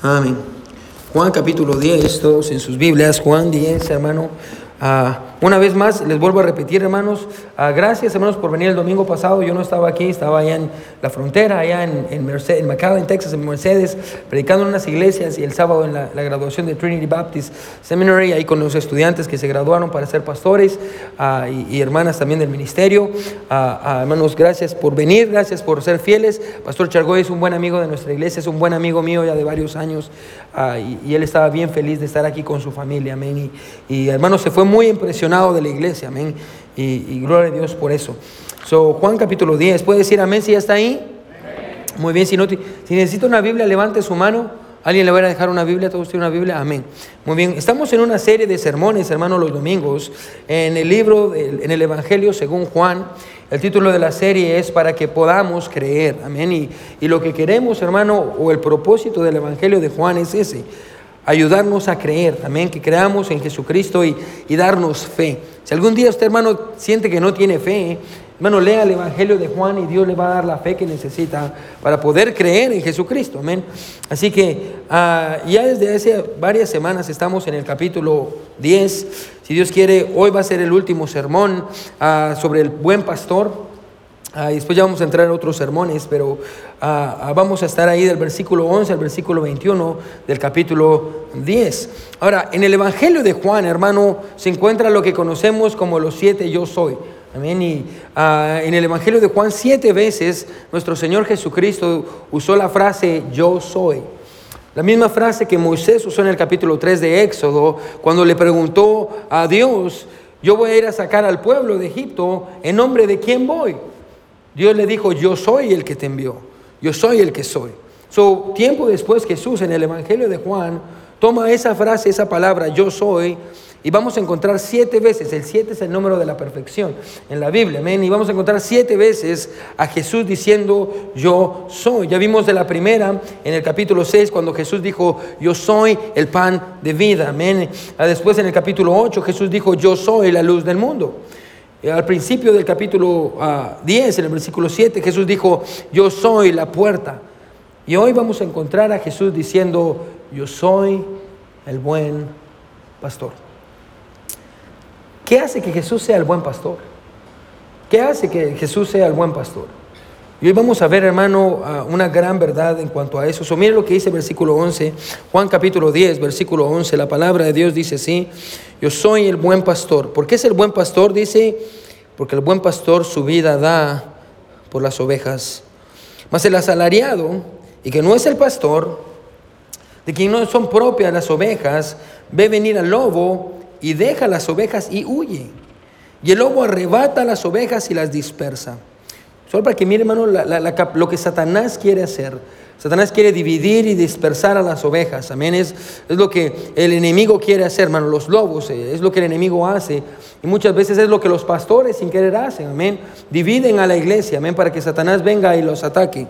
Amén. Juan capítulo 10, todos en sus Biblias, Juan 10, hermano. Ah, una vez más, les vuelvo a repetir, hermanos, ah, gracias, hermanos, por venir el domingo pasado. Yo no estaba aquí, estaba allá en la frontera, allá en, en, Mercedes, en McAllen, Texas, en Mercedes, predicando en unas iglesias y el sábado en la, la, graduación de Trinity Baptist Seminary, ahí con los estudiantes que se graduaron para ser pastores ah, y, hermanas también del ministerio. hermanos, gracias por venir, gracias por ser fieles. Pastor Chargoy es un buen amigo de nuestra iglesia, es un buen amigo mío ya de varios años y, él estaba bien feliz de estar aquí con su familia, amén. Y, y hermanos, se fue muy de la iglesia, amén. Y, y, gloria a Dios por eso. So, Juan capítulo 10, ¿puede decir amén si ya está ahí? Muy bien, si, no, si necesita una Biblia, levante su mano. ¿Alguien le va a dejar una Biblia? ¿Todos tienen una Biblia? Amén. Muy bien, estamos en una serie de sermones, hermanos, los domingos, en el libro, en el Evangelio según Juan. El título de la serie es para que podamos creer. Amén. Y, y lo que queremos, hermano, o el propósito del Evangelio de Juan es ese ayudarnos a creer, amén, que creamos en Jesucristo y, y, darnos fe. Si algún día usted, hermano, siente que no tiene fe, hermano, lea el Evangelio de Juan y Dios le va a dar la fe que necesita para poder creer en Jesucristo, amén. Así que uh, ya desde hace varias semanas estamos en el capítulo 10. Si Dios quiere, hoy va a ser el último sermón uh, sobre el buen pastor. Y después ya vamos a entrar en otros sermones, pero uh, vamos a estar ahí del versículo 11 al versículo 21 del capítulo 10. Ahora, en el Evangelio de Juan, hermano, se encuentra lo que conocemos como los siete yo soy. Amén. Y en el Evangelio de Juan, siete veces nuestro Señor Jesucristo usó la frase yo soy. La misma frase que Moisés usó en el capítulo 3 de Éxodo, cuando le preguntó a Dios, yo voy a ir a sacar al pueblo de Egipto, ¿en nombre de quién voy? Dios le dijo, yo soy el que te envió, yo soy el que soy. So, tiempo después Jesús en el Evangelio de Juan toma esa frase, esa palabra, yo soy, y vamos a encontrar siete veces, el siete es el número de la perfección en la Biblia, amén, y vamos a encontrar siete veces a Jesús diciendo, yo soy. Ya vimos de la primera en el capítulo 6 cuando Jesús dijo, yo soy el pan de vida, amén. Después en el capítulo 8 Jesús dijo, yo soy la luz del mundo. Al principio del capítulo uh, 10, en el versículo 7, Jesús dijo, yo soy la puerta. Y hoy vamos a encontrar a Jesús diciendo, yo soy el buen pastor. ¿Qué hace que Jesús sea el buen pastor? ¿Qué hace que Jesús sea el buen pastor? Y hoy vamos a ver, hermano, una gran verdad en cuanto a eso. So, mire lo que dice el versículo 11, Juan capítulo 10, versículo 11. La palabra de Dios dice así, yo soy el buen pastor. ¿Por qué es el buen pastor? Dice, porque el buen pastor su vida da por las ovejas. Mas el asalariado, y que no es el pastor, de quien no son propias las ovejas, ve venir al lobo y deja las ovejas y huye. Y el lobo arrebata las ovejas y las dispersa. Solo para que mire, hermano, lo que Satanás quiere hacer. Satanás quiere dividir y dispersar a las ovejas. Amén. Es, es lo que el enemigo quiere hacer, hermano. Los lobos, eh, es lo que el enemigo hace. Y muchas veces es lo que los pastores sin querer hacen. Amén. Dividen a la iglesia. Amén. Para que Satanás venga y los ataque.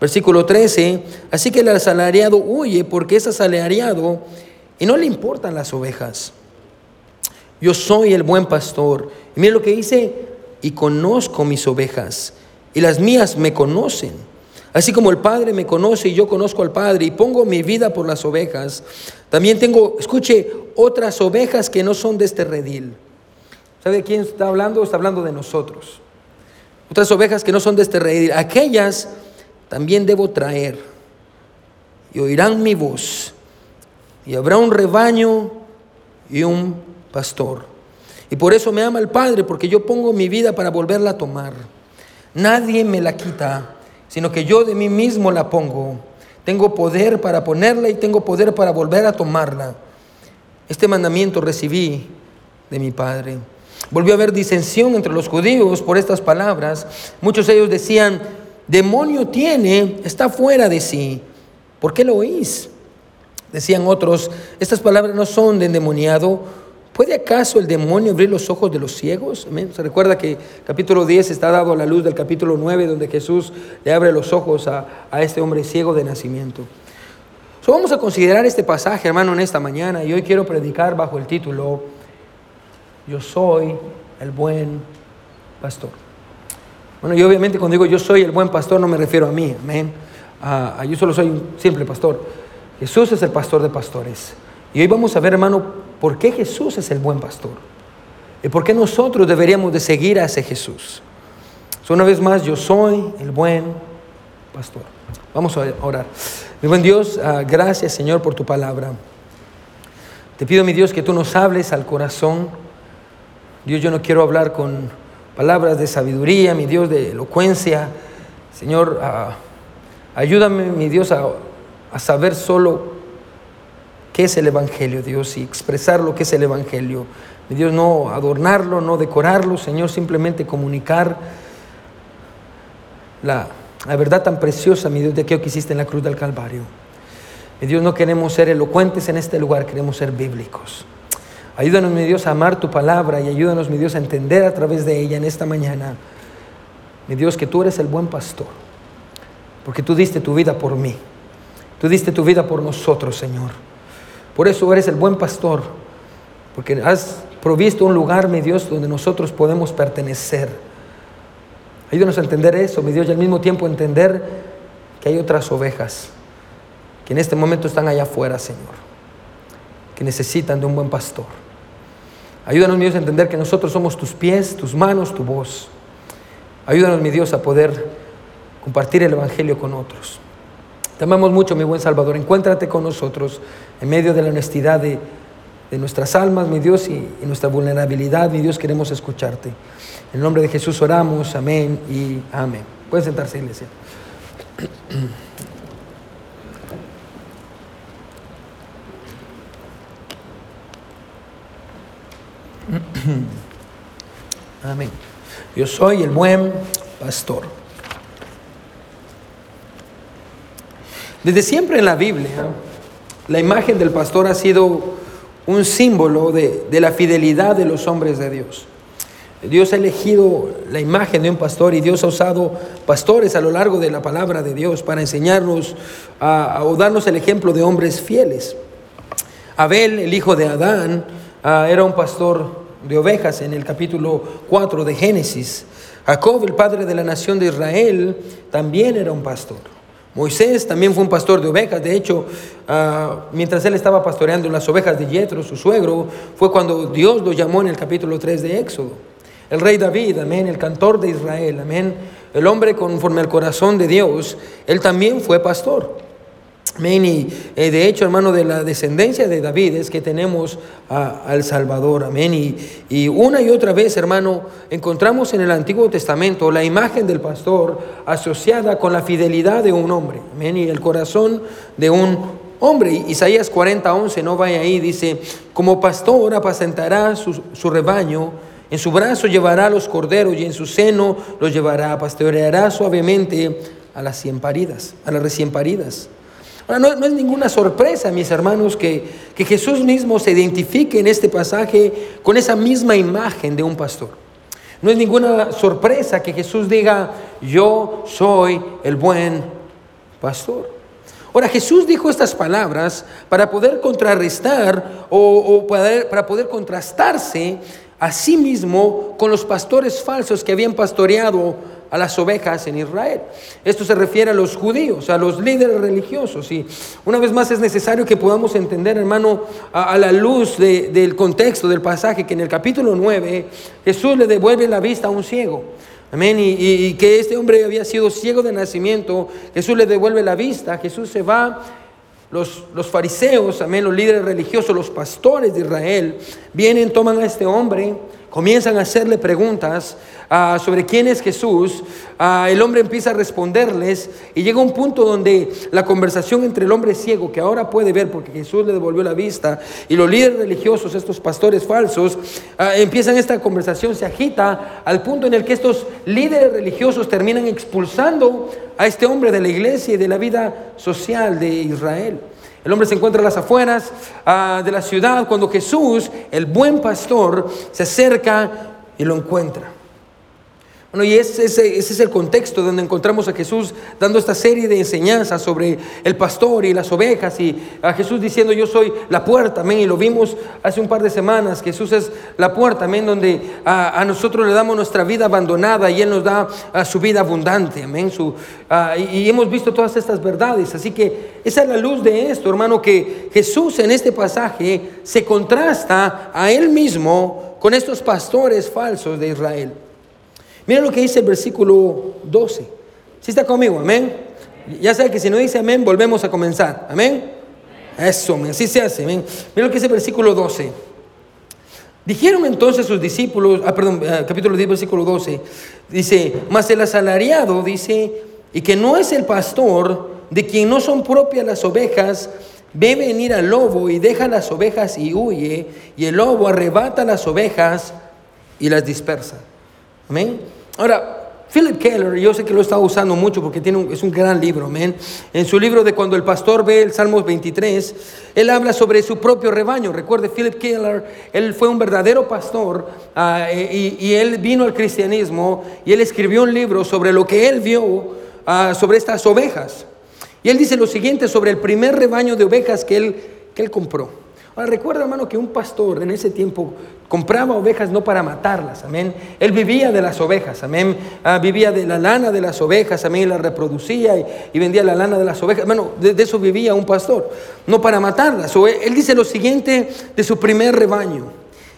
Versículo 13. Así que el asalariado huye porque es asalariado y no le importan las ovejas. Yo soy el buen pastor. Y mire lo que dice. Y conozco mis ovejas y las mías me conocen. Así como el Padre me conoce y yo conozco al Padre y pongo mi vida por las ovejas, también tengo, escuche, otras ovejas que no son de este redil. ¿Sabe quién está hablando? Está hablando de nosotros. Otras ovejas que no son de este redil. Aquellas también debo traer. Y oirán mi voz. Y habrá un rebaño y un pastor. Y por eso me ama el Padre, porque yo pongo mi vida para volverla a tomar. Nadie me la quita, sino que yo de mí mismo la pongo. Tengo poder para ponerla y tengo poder para volver a tomarla. Este mandamiento recibí de mi Padre. Volvió a haber disensión entre los judíos por estas palabras. Muchos de ellos decían, demonio tiene, está fuera de sí. ¿Por qué lo oís? Decían otros, estas palabras no son de endemoniado ¿Puede acaso el demonio abrir los ojos de los ciegos? Se recuerda que capítulo 10 está dado a la luz del capítulo 9, donde Jesús le abre los ojos a, a este hombre ciego de nacimiento. Vamos a considerar este pasaje, hermano, en esta mañana, y hoy quiero predicar bajo el título, Yo soy el buen pastor. Bueno, y obviamente cuando digo yo soy el buen pastor no me refiero a mí, amén. Uh, yo solo soy un simple pastor. Jesús es el pastor de pastores. Y hoy vamos a ver, hermano, por qué Jesús es el buen pastor. Y por qué nosotros deberíamos de seguir a ese Jesús. una vez más, yo soy el buen pastor. Vamos a orar. Mi buen Dios, ah, gracias Señor por tu palabra. Te pido, mi Dios, que tú nos hables al corazón. Dios, yo no quiero hablar con palabras de sabiduría, mi Dios, de elocuencia. Señor, ah, ayúdame, mi Dios, a, a saber solo qué es el Evangelio, Dios, y expresar lo que es el Evangelio. Mi Dios, no adornarlo, no decorarlo, Señor, simplemente comunicar la, verdad tan preciosa, mi Dios, de aquello que hiciste en la cruz del Calvario. Mi Dios, no queremos ser elocuentes en este lugar, queremos ser bíblicos. Ayúdanos, mi Dios, a amar tu palabra y ayúdanos, mi Dios, a entender a través de ella en esta mañana, mi Dios, que tú eres el buen pastor, porque tú diste tu vida por mí, tú diste tu vida por nosotros, Señor. Por eso eres el buen pastor, porque has provisto un lugar, mi Dios, donde nosotros podemos pertenecer. Ayúdanos a entender eso, mi Dios, y al mismo tiempo entender que hay otras ovejas que en este momento están allá afuera, Señor, que necesitan de un buen pastor. Ayúdanos, mi Dios, a entender que nosotros somos tus pies, tus manos, tu voz. Ayúdanos, mi Dios, a poder compartir el Evangelio con otros. Te amamos mucho, mi buen Salvador. Encuéntrate con nosotros en medio de la honestidad de, nuestras almas, mi Dios, y, y nuestra vulnerabilidad, mi Dios, queremos escucharte. En el nombre de Jesús oramos, amén y amén. Pueden sentarse, iglesia. Amén. Yo soy el buen pastor. Desde siempre en la Biblia, la imagen del pastor ha sido un símbolo de, de la fidelidad de los hombres de Dios. Dios ha elegido la imagen de un pastor y Dios ha usado pastores a lo largo de la palabra de Dios para enseñarnos a, o darnos el ejemplo de hombres fieles. Abel, el hijo de Adán, ah, era un pastor de ovejas en el capítulo 4 de Génesis. Jacob, el padre de la nación de Israel, también era un pastor. Moisés también fue un pastor de ovejas. De hecho, ah, mientras él estaba pastoreando las ovejas de Yetro, su suegro, fue cuando Dios lo llamó en el capítulo 3 de Éxodo. El rey David, amén, el cantor de Israel, amén, el hombre conforme al corazón de Dios, él también fue pastor. Amén. Y eh, de hecho, hermano, de la descendencia de David es que tenemos al Salvador. Amén. Y, y, una y otra vez, hermano, encontramos en el Antiguo Testamento la imagen del pastor asociada con la fidelidad de un hombre. Amén. Y el corazón de un hombre. Isaías 40, 11, no vaya ahí, dice, como pastor apacentará su, su rebaño en su brazo llevará los corderos y en su seno los llevará, pastoreará suavemente a las cien paridas, a las recién paridas. Ahora, no, es ninguna sorpresa, mis hermanos, que, que Jesús mismo se identifique en este pasaje con esa misma imagen de un pastor. No es ninguna sorpresa que Jesús diga, yo soy el buen pastor. Ahora, Jesús dijo estas palabras para poder contrarrestar o, o para poder contrastarse Asimismo, con los pastores falsos que habían pastoreado a las ovejas en Israel. Esto se refiere a los judíos, a los líderes religiosos. Y una vez más es necesario que podamos entender, hermano, a, la luz del contexto del pasaje, que en el capítulo 9 Jesús le devuelve la vista a un ciego. Amén. Y, y que este hombre había sido ciego de nacimiento. Jesús le devuelve la vista. Jesús se va los, fariseos, amén, los líderes religiosos, los pastores de Israel, vienen, toman a este hombre, comienzan a hacerle preguntas ah, sobre quién es Jesús. Ah, el hombre empieza a responderles y llega un punto donde la conversación entre el hombre ciego, que ahora puede ver porque Jesús le devolvió la vista, y los líderes religiosos, estos pastores falsos, ah, empiezan esta conversación, se agita al punto en el que estos líderes religiosos terminan expulsando a este hombre de la iglesia y de la vida social de Israel. El hombre se encuentra a las afueras ah, de la ciudad cuando Jesús, el buen pastor, se acerca y lo encuentra. Bueno, y ese, ese, es el contexto donde encontramos a Jesús dando esta serie de enseñanzas sobre el pastor y las ovejas y a Jesús diciendo yo soy la puerta, amén, y lo vimos hace un par de semanas, Jesús es la puerta, amén, donde a, nosotros le damos nuestra vida abandonada y Él nos da su vida abundante, amén, su, y, y hemos visto todas estas verdades, así que esa es la luz de esto, hermano, que Jesús en este pasaje se contrasta a Él mismo con estos pastores falsos de Israel. Mira lo que dice el versículo 12. Si está conmigo, amén. Ya sabe que si no dice amén, volvemos a comenzar. Amén. Eso, así se hace. Mira lo que dice el versículo 12. Dijeron entonces sus discípulos, ah, perdón, ah, capítulo 10, versículo 12, dice, mas el asalariado dice, y que no es el pastor, de quien no son propias las ovejas, ve venir al lobo y deja las ovejas y huye, y el lobo arrebata las ovejas y las dispersa. Amén. Ahora, Philip Keller, yo sé que lo está usando mucho porque tiene es un gran libro, amén. En su libro de Cuando el pastor ve el Salmos 23, él habla sobre su propio rebaño. Recuerde, Philip Keller, él fue un verdadero pastor ah, y, él vino al cristianismo y él escribió un libro sobre lo que él vio ah, sobre estas ovejas. Y él dice lo siguiente sobre el primer rebaño de ovejas que él, que él compró. Recuerda, hermano, que un pastor en ese tiempo compraba ovejas no para matarlas, amén. Él vivía de las ovejas, amén. Ah, vivía de la lana de las ovejas, amén, y las reproducía y, vendía la lana de las ovejas. Bueno, de, eso vivía un pastor, no para matarlas. O él, dice lo siguiente de su primer rebaño.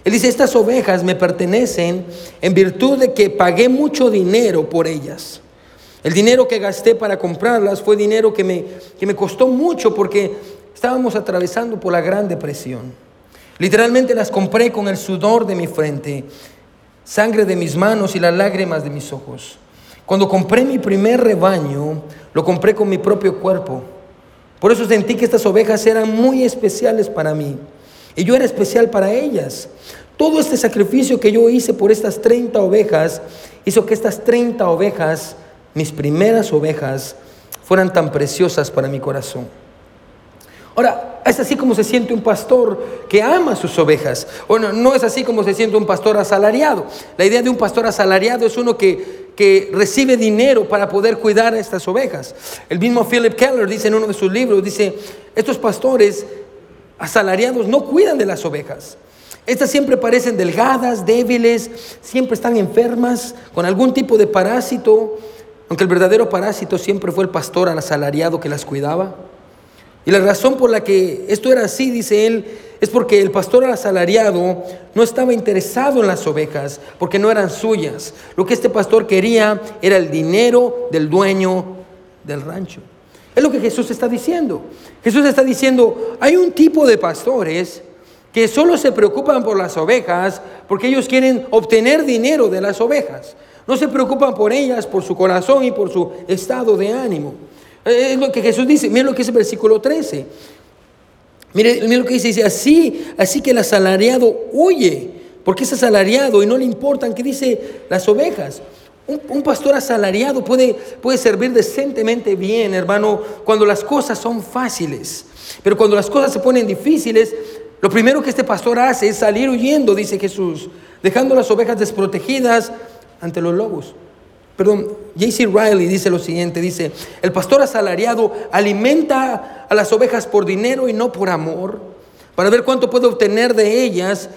Él dice, estas ovejas me pertenecen en virtud de que pagué mucho dinero por ellas. El dinero que gasté para comprarlas fue dinero que me, que me costó mucho porque Estábamos atravesando por la Gran Depresión. Literalmente las compré con el sudor de mi frente, sangre de mis manos y las lágrimas de mis ojos. Cuando compré mi primer rebaño, lo compré con mi propio cuerpo. Por eso sentí que estas ovejas eran muy especiales para mí. Y yo era especial para ellas. Todo este sacrificio que yo hice por estas 30 ovejas hizo que estas 30 ovejas, mis primeras ovejas, fueran tan preciosas para mi corazón. Ahora, es así como se siente un pastor que ama sus ovejas. O no, es así como se siente un pastor asalariado. La idea de un pastor asalariado es uno que, que recibe dinero para poder cuidar a estas ovejas. El mismo Philip Keller dice en uno de sus libros, dice, estos pastores asalariados no cuidan de las ovejas. Estas siempre parecen delgadas, débiles, siempre están enfermas, con algún tipo de parásito, aunque el verdadero parásito siempre fue el pastor asalariado que las cuidaba. Y la razón por la que esto era así, dice él, es porque el pastor asalariado no estaba interesado en las ovejas, porque no eran suyas. Lo que este pastor quería era el dinero del dueño del rancho. Es lo que Jesús está diciendo. Jesús está diciendo, hay un tipo de pastores que solo se preocupan por las ovejas porque ellos quieren obtener dinero de las ovejas. No se preocupan por ellas, por su corazón y por su estado de ánimo. Es lo que Jesús dice. Miren lo que dice el versículo 13. Miren, lo que dice. Dice, así, así que el asalariado huye, porque es asalariado y no le importan qué dice las ovejas. Un, pastor asalariado puede, puede servir decentemente bien, hermano, cuando las cosas son fáciles. Pero cuando las cosas se ponen difíciles, lo primero que este pastor hace es salir huyendo, dice Jesús, dejando las ovejas desprotegidas ante los lobos. Perdón, J.C. Riley dice lo siguiente, dice, el pastor asalariado alimenta a las ovejas por dinero y no por amor, para ver cuánto puede obtener de ellas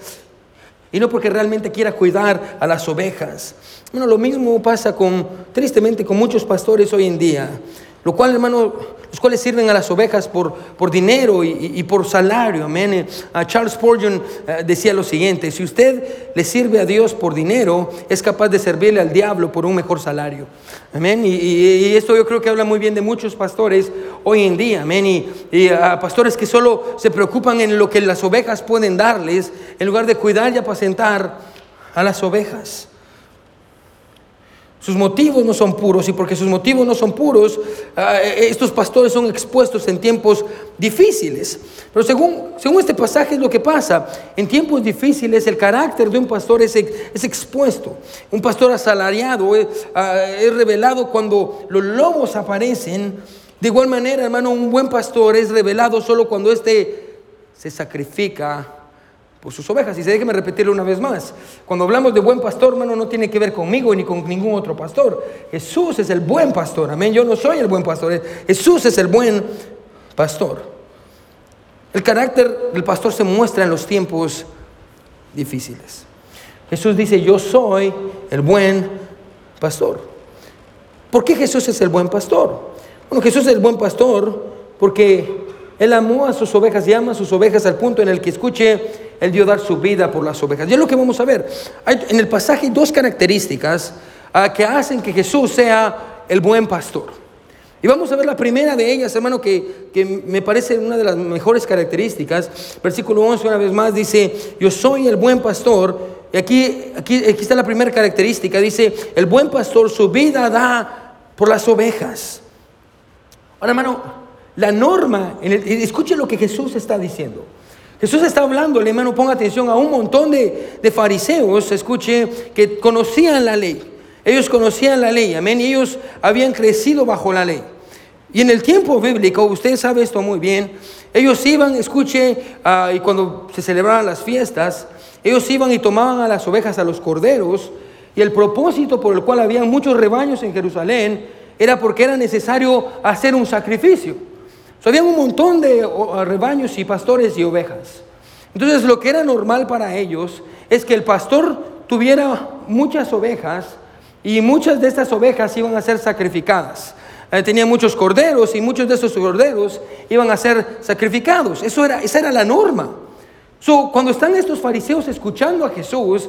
y no porque realmente quiera cuidar a las ovejas. Bueno, lo mismo pasa con, tristemente, con muchos pastores hoy en día. Lo cual, hermano, los cuales sirven a las ovejas por, por dinero y, por salario. Amén. Eh, Charles Spurgeon eh, decía lo siguiente: si usted le sirve a Dios por dinero, es capaz de servirle al diablo por un mejor salario. Amén. Y, esto yo creo que habla muy bien de muchos pastores hoy en día. Amén. Y, a pastores que solo se preocupan en lo que las ovejas pueden darles, en lugar de cuidar y apacentar a las ovejas. Sus motivos no son puros y porque sus motivos no son puros, ah, eh, estos pastores son expuestos en tiempos difíciles. Pero según, según este pasaje es lo que pasa. En tiempos difíciles el carácter de un pastor es, es expuesto. Un pastor asalariado es, ah, es revelado cuando los lobos aparecen. De igual manera, hermano, un buen pastor es revelado solo cuando éste se sacrifica por sus ovejas. Y se déjeme repetirlo una vez más. Cuando hablamos de buen pastor, hermano, no tiene que ver conmigo ni con ningún otro pastor. Jesús es el buen pastor. Amén. Yo no soy el buen pastor. Jesús es el buen pastor. El carácter del pastor se muestra en los tiempos difíciles. Jesús dice, yo soy el buen pastor. ¿Por qué Jesús es el buen pastor? Bueno, Jesús es el buen pastor porque Él amó a sus ovejas y ama a sus ovejas al punto en el que escuche, Él dio dar su vida por las ovejas. Y es lo que vamos a ver. Hay en el pasaje dos características ah, que hacen que Jesús sea el buen pastor. Y vamos a ver la primera de ellas, hermano, que, que, me parece una de las mejores características. Versículo 11, una vez más, dice, yo soy el buen pastor. Y aquí, aquí, aquí está la primera característica. Dice, el buen pastor su vida da por las ovejas. Ahora, hermano, la norma, en escuche lo que Jesús está diciendo. Jesús está hablando, hermano, ponga atención a un montón de, de, fariseos, escuche, que conocían la ley. Ellos conocían la ley, amén, y ellos habían crecido bajo la ley. Y en el tiempo bíblico, usted sabe esto muy bien, ellos iban, escuche, uh, y cuando se celebraban las fiestas, ellos iban y tomaban a las ovejas, a los corderos, y el propósito por el cual había muchos rebaños en Jerusalén era porque era necesario hacer un sacrificio. So, había un montón de rebaños y pastores y ovejas. Entonces lo que era normal para ellos es que el pastor tuviera muchas ovejas y muchas de estas ovejas iban a ser sacrificadas. Eh, tenía muchos corderos y muchos de esos corderos iban a ser sacrificados. Eso era, esa era la norma. So, cuando están estos fariseos escuchando a Jesús,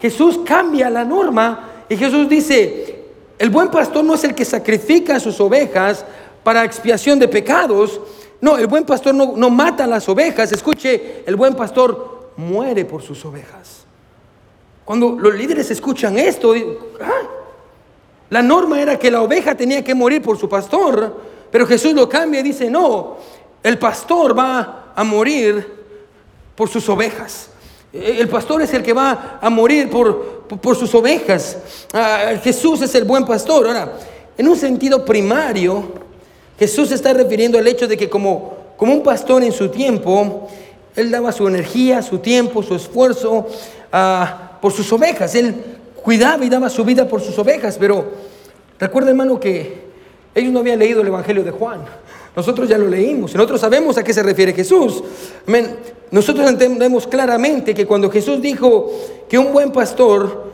Jesús cambia la norma y Jesús dice, el buen pastor no es el que sacrifica a sus ovejas para expiación de pecados. No, el buen pastor no, mata a las ovejas. Escuche, el buen pastor muere por sus ovejas. Cuando los líderes escuchan esto, ah, la norma era que la oveja tenía que morir por su pastor, pero Jesús lo cambia y dice, no, el pastor va a morir por sus ovejas. El pastor es el que va a morir por, por sus ovejas. Ah, Jesús es el buen pastor. Ahora, en un sentido primario, Jesús está refiriendo al hecho de que como, como un pastor en su tiempo, él daba su energía, su tiempo, su esfuerzo ah, por sus ovejas. Él cuidaba y daba su vida por sus ovejas. Pero recuerda, hermano, que ellos no habían leído el Evangelio de Juan. Nosotros ya lo leímos. Nosotros sabemos a qué se refiere Jesús. Nosotros entendemos claramente que cuando Jesús dijo que un buen pastor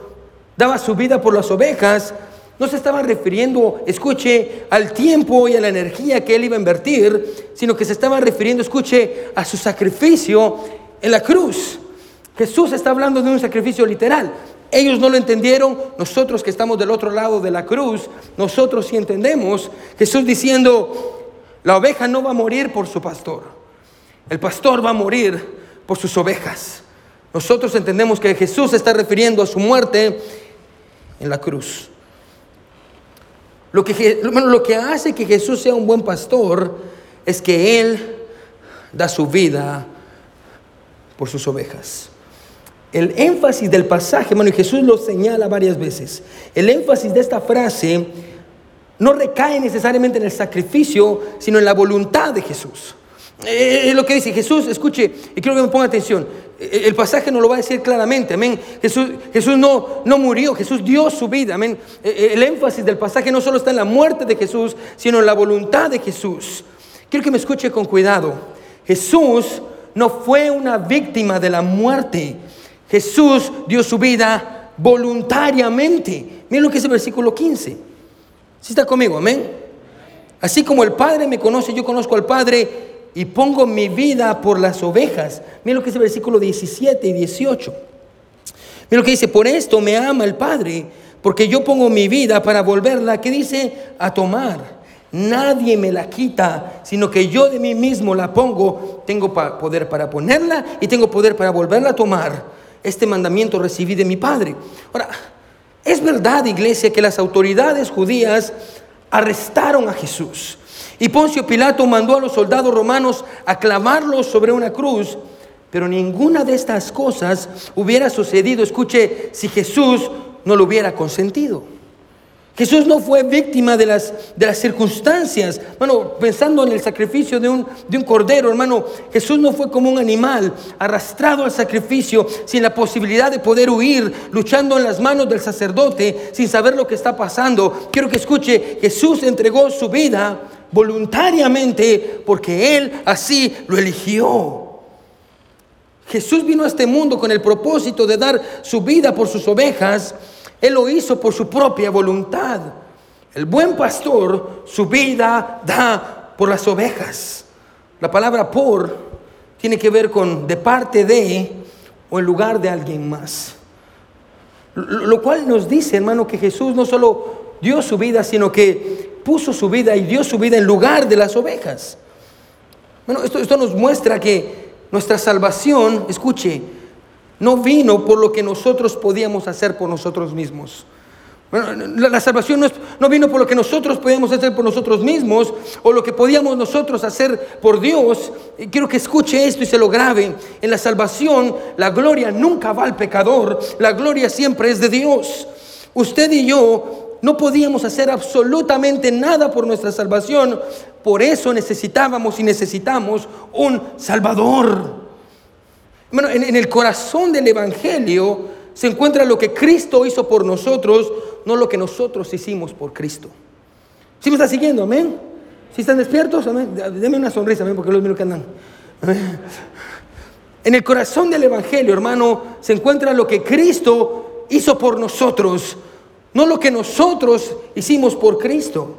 daba su vida por las ovejas, no se estaba refiriendo, escuche, al tiempo y a la energía que él iba a invertir, sino que se estaba refiriendo, escuche, a su sacrificio en la cruz. Jesús está hablando de un sacrificio literal. Ellos no lo entendieron, nosotros que estamos del otro lado de la cruz, nosotros sí entendemos. Jesús diciendo, la oveja no va a morir por su pastor. El pastor va a morir por sus ovejas. Nosotros entendemos que Jesús está refiriendo a su muerte en la cruz. Lo que, hace que Jesús sea un buen pastor es que Él da su vida por sus ovejas. El énfasis del pasaje, y Jesús lo señala varias veces, el énfasis de esta frase no recae necesariamente en el sacrificio, sino en la voluntad de Jesús. Eh, es lo que dice Jesús, escuche, y quiero que me ponga atención. Eh, el pasaje nos lo va a decir claramente, amén. Jesús, Jesús no, no murió, Jesús dio su vida, amén. Eh, el énfasis del pasaje no solo está en la muerte de Jesús, sino en la voluntad de Jesús. Quiero que me escuche con cuidado. Jesús no fue una víctima de la muerte. Jesús dio su vida voluntariamente. Miren lo que es el versículo 15. Si está conmigo, amén. Así como el Padre me conoce, yo conozco al Padre y pongo mi vida por las ovejas. Mira lo que dice el versículo 17 y 18. Mira lo que dice, por esto me ama el Padre, porque yo pongo mi vida para volverla, ¿qué dice? A tomar. Nadie me la quita, sino que yo de mí mismo la pongo. Tengo poder para ponerla y tengo poder para volverla a tomar. Este mandamiento recibí de mi Padre. Ahora, es verdad, iglesia, que las autoridades judías arrestaron a Jesús. Y Poncio Pilato mandó a los soldados romanos a clamarlo sobre una cruz, pero ninguna de estas cosas hubiera sucedido, escuche, si Jesús no lo hubiera consentido. Jesús no fue víctima de las, de las circunstancias. Bueno, pensando en el sacrificio de un, de un cordero, hermano, Jesús no fue como un animal arrastrado al sacrificio sin la posibilidad de poder huir, luchando en las manos del sacerdote sin saber lo que está pasando. Quiero que escuche, Jesús entregó su vida voluntariamente porque Él así lo eligió. Jesús vino a este mundo con el propósito de dar su vida por sus ovejas él lo hizo por su propia voluntad. El buen pastor su vida da por las ovejas. La palabra por tiene que ver con de parte de o en lugar de alguien más. Lo cual nos dice, hermano, que Jesús no solo dio su vida, sino que puso su vida y dio su vida en lugar de las ovejas. Bueno, esto, esto nos muestra que nuestra salvación, escuche, no vino por lo que nosotros podíamos hacer por nosotros mismos. la, salvación no, no, vino por lo que nosotros podíamos hacer por nosotros mismos o lo que podíamos nosotros hacer por Dios. Quiero que escuche esto y se lo grabe. En la salvación la gloria nunca va al pecador, la gloria siempre es de Dios. Usted y yo no podíamos hacer absolutamente nada por nuestra salvación, por eso necesitábamos y necesitamos un Salvador. Bueno, en, el corazón del Evangelio se encuentra lo que Cristo hizo por nosotros, no lo que nosotros hicimos por Cristo. ¿Sí me está siguiendo? Amén. ¿Sí están despiertos? Amén. Deme una sonrisa, amén, porque los míos que andan. En el corazón del Evangelio, hermano, se encuentra lo que Cristo hizo por nosotros, no lo que nosotros hicimos por Cristo.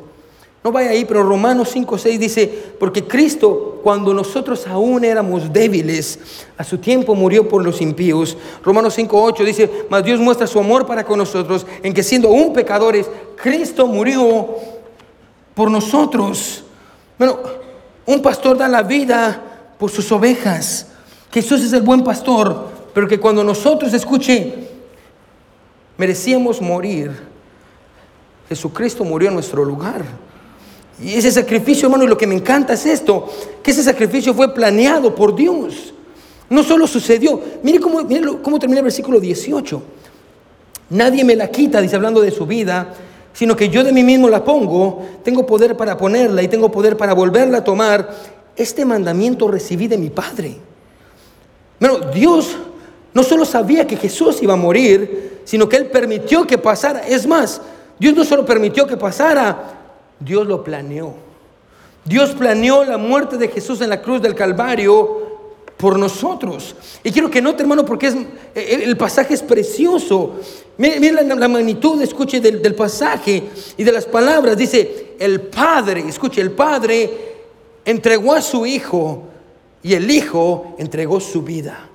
No vaya ahí, pero Romanos 5, 6 dice, porque Cristo, cuando nosotros aún éramos débiles, a su tiempo murió por los impíos. Romanos 5, 8 dice, mas Dios muestra su amor para con nosotros, en que siendo aún pecadores, Cristo murió por nosotros. Bueno, un pastor da la vida por sus ovejas. Jesús es el buen pastor, pero que cuando nosotros, escuche, merecíamos morir, Jesucristo murió en nuestro lugar. Y ese sacrificio, hermano, y lo que me encanta es esto, que ese sacrificio fue planeado por Dios. No solo sucedió. Mire cómo, termina el versículo 18. Nadie me la quita, dice hablando de su vida, sino que yo de mí mismo la pongo, tengo poder para ponerla y tengo poder para volverla a tomar. Este mandamiento recibí de mi Padre. Bueno, Dios no solo sabía que Jesús iba a morir, sino que Él permitió que pasara. Es más, Dios no solo permitió que pasara, Dios lo planeó. Dios planeó la muerte de Jesús en la cruz del Calvario por nosotros. Y quiero que note, hermano, porque es, el pasaje es precioso. Miren la, magnitud, escuche, del, pasaje y de las palabras. Dice, el Padre, escuche, el Padre entregó a su Hijo y el Hijo entregó su vida.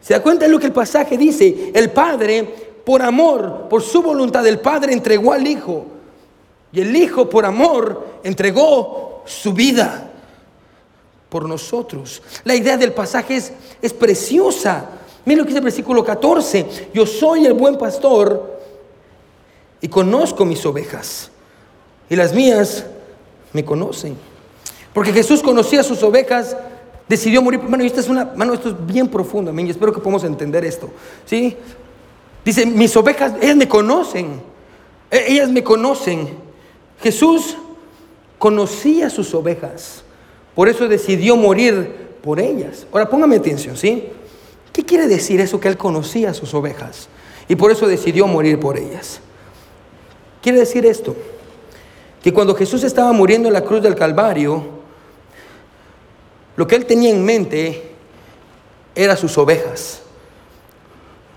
¿Se da cuenta de lo que el pasaje dice? El Padre, por amor, por su voluntad, el Padre entregó al Hijo. Y el Hijo por amor entregó su vida por nosotros. La idea del pasaje es, es preciosa. Miren lo que dice el versículo 14. Yo soy el buen pastor y conozco mis ovejas. Y las mías me conocen. Porque Jesús conocía sus ovejas, decidió morir. Bueno, esto es, una, mano, esto es bien profundo, y espero que podamos entender esto. ¿sí? Dice, mis ovejas, ellas me conocen. E, ellas me conocen. Jesús conocía sus ovejas, por eso decidió morir por ellas. Ahora póngame atención, ¿sí? ¿Qué quiere decir eso que él conocía sus ovejas y por eso decidió morir por ellas? Quiere decir esto, que cuando Jesús estaba muriendo en la cruz del Calvario, lo que él tenía en mente era sus ovejas,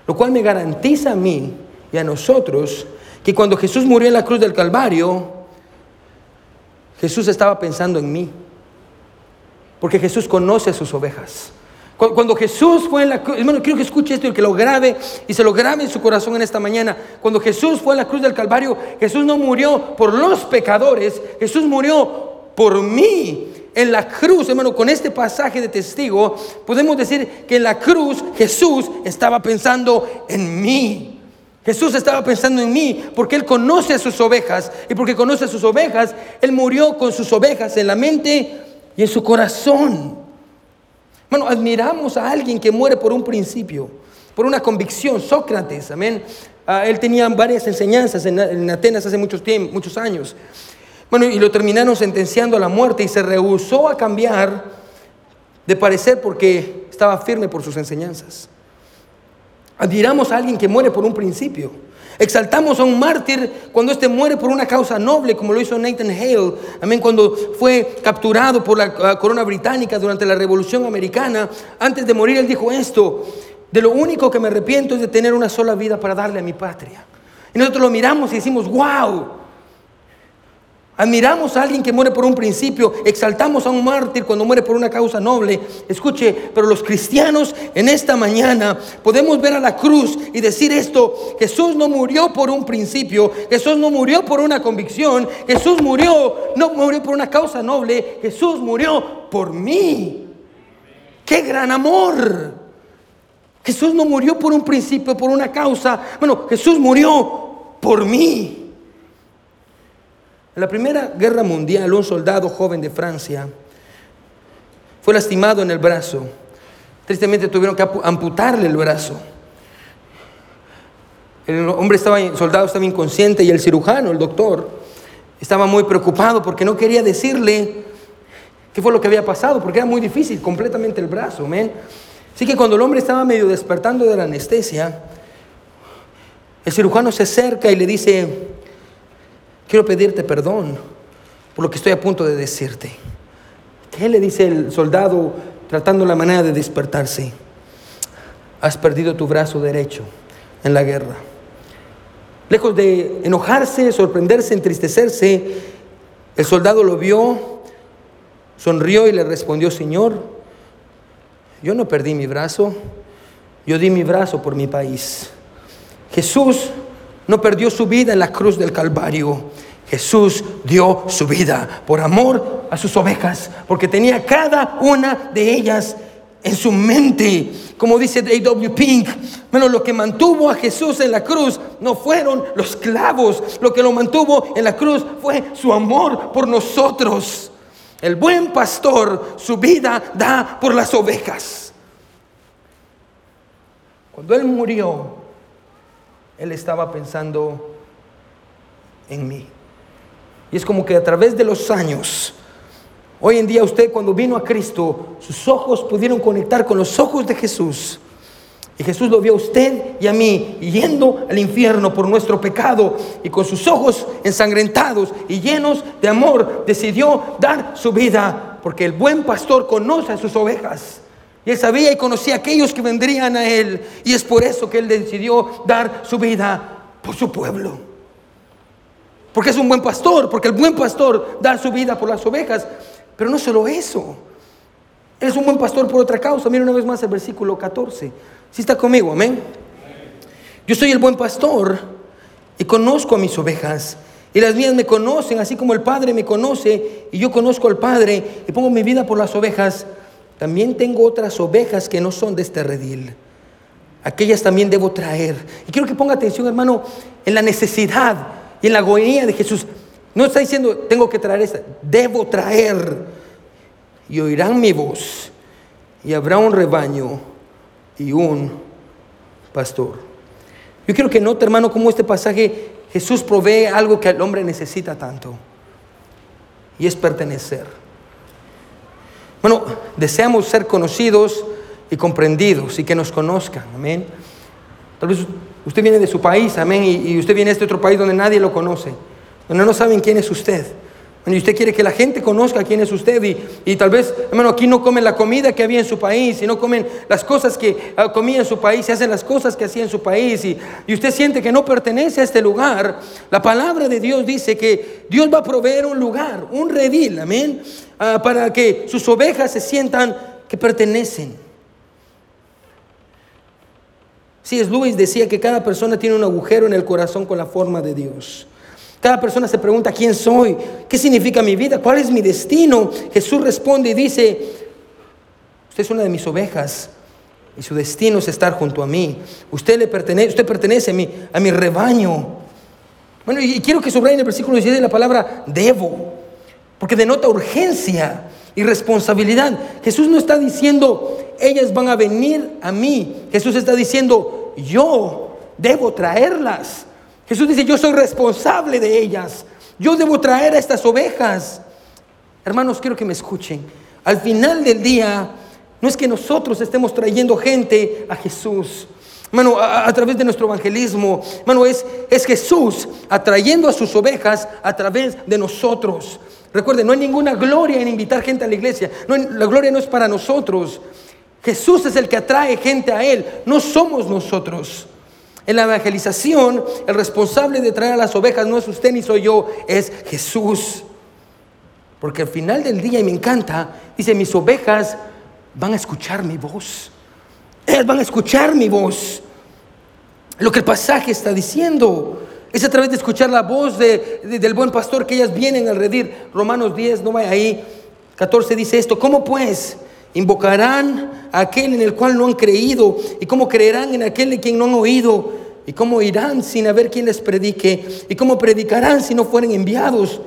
lo cual me garantiza a mí y a nosotros que cuando Jesús murió en la cruz del Calvario, Jesús estaba pensando en mí, porque Jesús conoce a sus ovejas. Cuando Jesús fue en la cruz, hermano, quiero que escuche esto y que lo grabe y se lo grabe en su corazón en esta mañana. Cuando Jesús fue en la cruz del Calvario, Jesús no murió por los pecadores, Jesús murió por mí. En la cruz, hermano, con este pasaje de testigo, podemos decir que en la cruz Jesús estaba pensando en mí. Jesús estaba pensando en mí porque Él conoce a sus ovejas y porque conoce a sus ovejas, Él murió con sus ovejas en la mente y en su corazón. Bueno, admiramos a alguien que muere por un principio. por una convicción. Sócrates, amén. Ah, él tenía varias enseñanzas en, en Atenas hace muchos años. Bueno, y lo terminaron sentenciando a la muerte y se rehusó a cambiar de parecer porque estaba firme por sus enseñanzas. Admiramos a alguien que muere por un principio. Exaltamos a un mártir cuando éste muere por una causa noble, como lo hizo Nathan Hale. Amén, cuando fue capturado por la corona británica durante la Revolución Americana. Antes de morir, él dijo esto: De lo único que me arrepiento es de tener una sola vida para darle a mi patria. Y nosotros lo miramos y decimos: ¡Wow! Admiramos a alguien que muere por un principio, exaltamos a un mártir cuando muere por una causa noble. Escuche, pero los cristianos en esta mañana podemos ver a la cruz y decir esto, Jesús no murió por un principio, Jesús no murió por una convicción, Jesús murió, no murió por una causa noble, Jesús murió por mí. ¡Qué gran amor! Jesús no murió por un principio, por una causa. Bueno, Jesús murió por mí. En la Primera Guerra Mundial, un soldado joven de Francia fue lastimado en el brazo. Tristemente tuvieron que amputarle el brazo. El hombre estaba, el soldado estaba inconsciente y el cirujano, el doctor, estaba muy preocupado porque no quería decirle qué fue lo que había pasado, porque era muy difícil, completamente el brazo. Así que cuando el hombre estaba medio despertando de la anestesia, el cirujano se acerca y le dice, quiero pedirte perdón por lo que estoy a punto de decirte. ¿Qué le dice el soldado tratando la manera de despertarse? Has perdido tu brazo derecho en la guerra. Lejos de enojarse, sorprenderse, entristecerse, el soldado lo vio, sonrió y le respondió, Señor, yo no perdí mi brazo, yo di mi brazo por mi país. Jesús no perdió su vida en la cruz del Calvario. Jesús dio su vida por amor a sus ovejas, porque tenía cada una de ellas en su mente. Como dice A.W. Pink, bueno, lo que mantuvo a Jesús en la cruz no fueron los clavos, lo que lo mantuvo en la cruz fue su amor por nosotros. El buen pastor su vida da por las ovejas. Cuando Él murió, él estaba pensando en mí. Y es como que a través de los años, hoy en día usted cuando vino a Cristo, sus ojos pudieron conectar con los ojos de Jesús. Y Jesús lo vio a usted y a mí yendo al infierno por nuestro pecado y con sus ojos ensangrentados y llenos de amor decidió dar su vida porque el buen pastor conoce a sus ovejas. Y él sabía y conocía a aquellos que vendrían a él. Y es por eso que él decidió dar su vida por su pueblo. Porque es un buen pastor, porque el buen pastor da su vida por las ovejas. Pero no solo eso. Él es un buen pastor por otra causa. Mira una vez más el versículo 14. Si está conmigo, amén. Yo soy el buen pastor y conozco a mis ovejas. Y las mías me conocen, así como el Padre me conoce y yo conozco al Padre y pongo mi vida por las ovejas. También tengo otras ovejas que no son de este redil. Aquellas también debo traer. Y quiero que ponga atención, hermano, en la necesidad y en la agonía de Jesús. No está diciendo, tengo que traer esta, debo traer. Y oirán mi voz. Y habrá un rebaño y un pastor. Yo quiero que note, hermano, cómo este pasaje Jesús provee algo que el hombre necesita tanto. Y es pertenecer. Bueno, deseamos ser conocidos y comprendidos y que nos conozcan, amén. Tal vez usted viene de su país, amén, y, usted viene de este otro país donde nadie lo conoce, donde no saben quién es usted. Y usted quiere que la gente conozca quién es usted y, tal vez, hermano, aquí no comen la comida que había en su país y no comen las cosas que uh, comía en su país y hacen las cosas que hacía en su país y, y, usted siente que no pertenece a este lugar. La palabra de Dios dice que Dios va a proveer un lugar, un redil, amén, Ah, para que sus ovejas se sientan que pertenecen. Sí, es Luis decía que cada persona tiene un agujero en el corazón con la forma de Dios. Cada persona se pregunta quién soy, qué significa mi vida, cuál es mi destino. Jesús responde y dice, usted es una de mis ovejas y su destino es estar junto a mí. Usted le pertenece, usted pertenece a mi, a mi rebaño. Bueno, y quiero que subrayen el versículo 16 la palabra debo porque denota urgencia y responsabilidad. Jesús no está diciendo, ellas van a venir a mí. Jesús está diciendo, yo debo traerlas. Jesús dice, yo soy responsable de ellas. Yo debo traer a estas ovejas. Hermanos, quiero que me escuchen. Al final del día, no es que nosotros estemos trayendo gente a Jesús. Hermano, a, través de nuestro evangelismo, hermano, es, es Jesús atrayendo a sus ovejas a través de nosotros. Recuerden, no hay ninguna gloria en invitar gente a la iglesia. La gloria no es para nosotros. Jesús es el que atrae gente a Él, no somos nosotros. En la evangelización, el responsable de traer a las ovejas no es usted ni soy yo, es Jesús. Porque al final del día, y me encanta, dice, mis ovejas van a escuchar mi voz. Ellas van a escuchar mi voz. Lo que el pasaje está diciendo. Es a través de escuchar la voz del buen pastor que ellas vienen al redir. Romanos 10, no vaya ahí. 14 dice esto. ¿Cómo pues invocarán a aquel en el cual no han creído? ¿Y cómo creerán en aquel de quien no han oído? ¿Y cómo irán sin haber quien les predique? ¿Y cómo predicarán si no fueren enviados?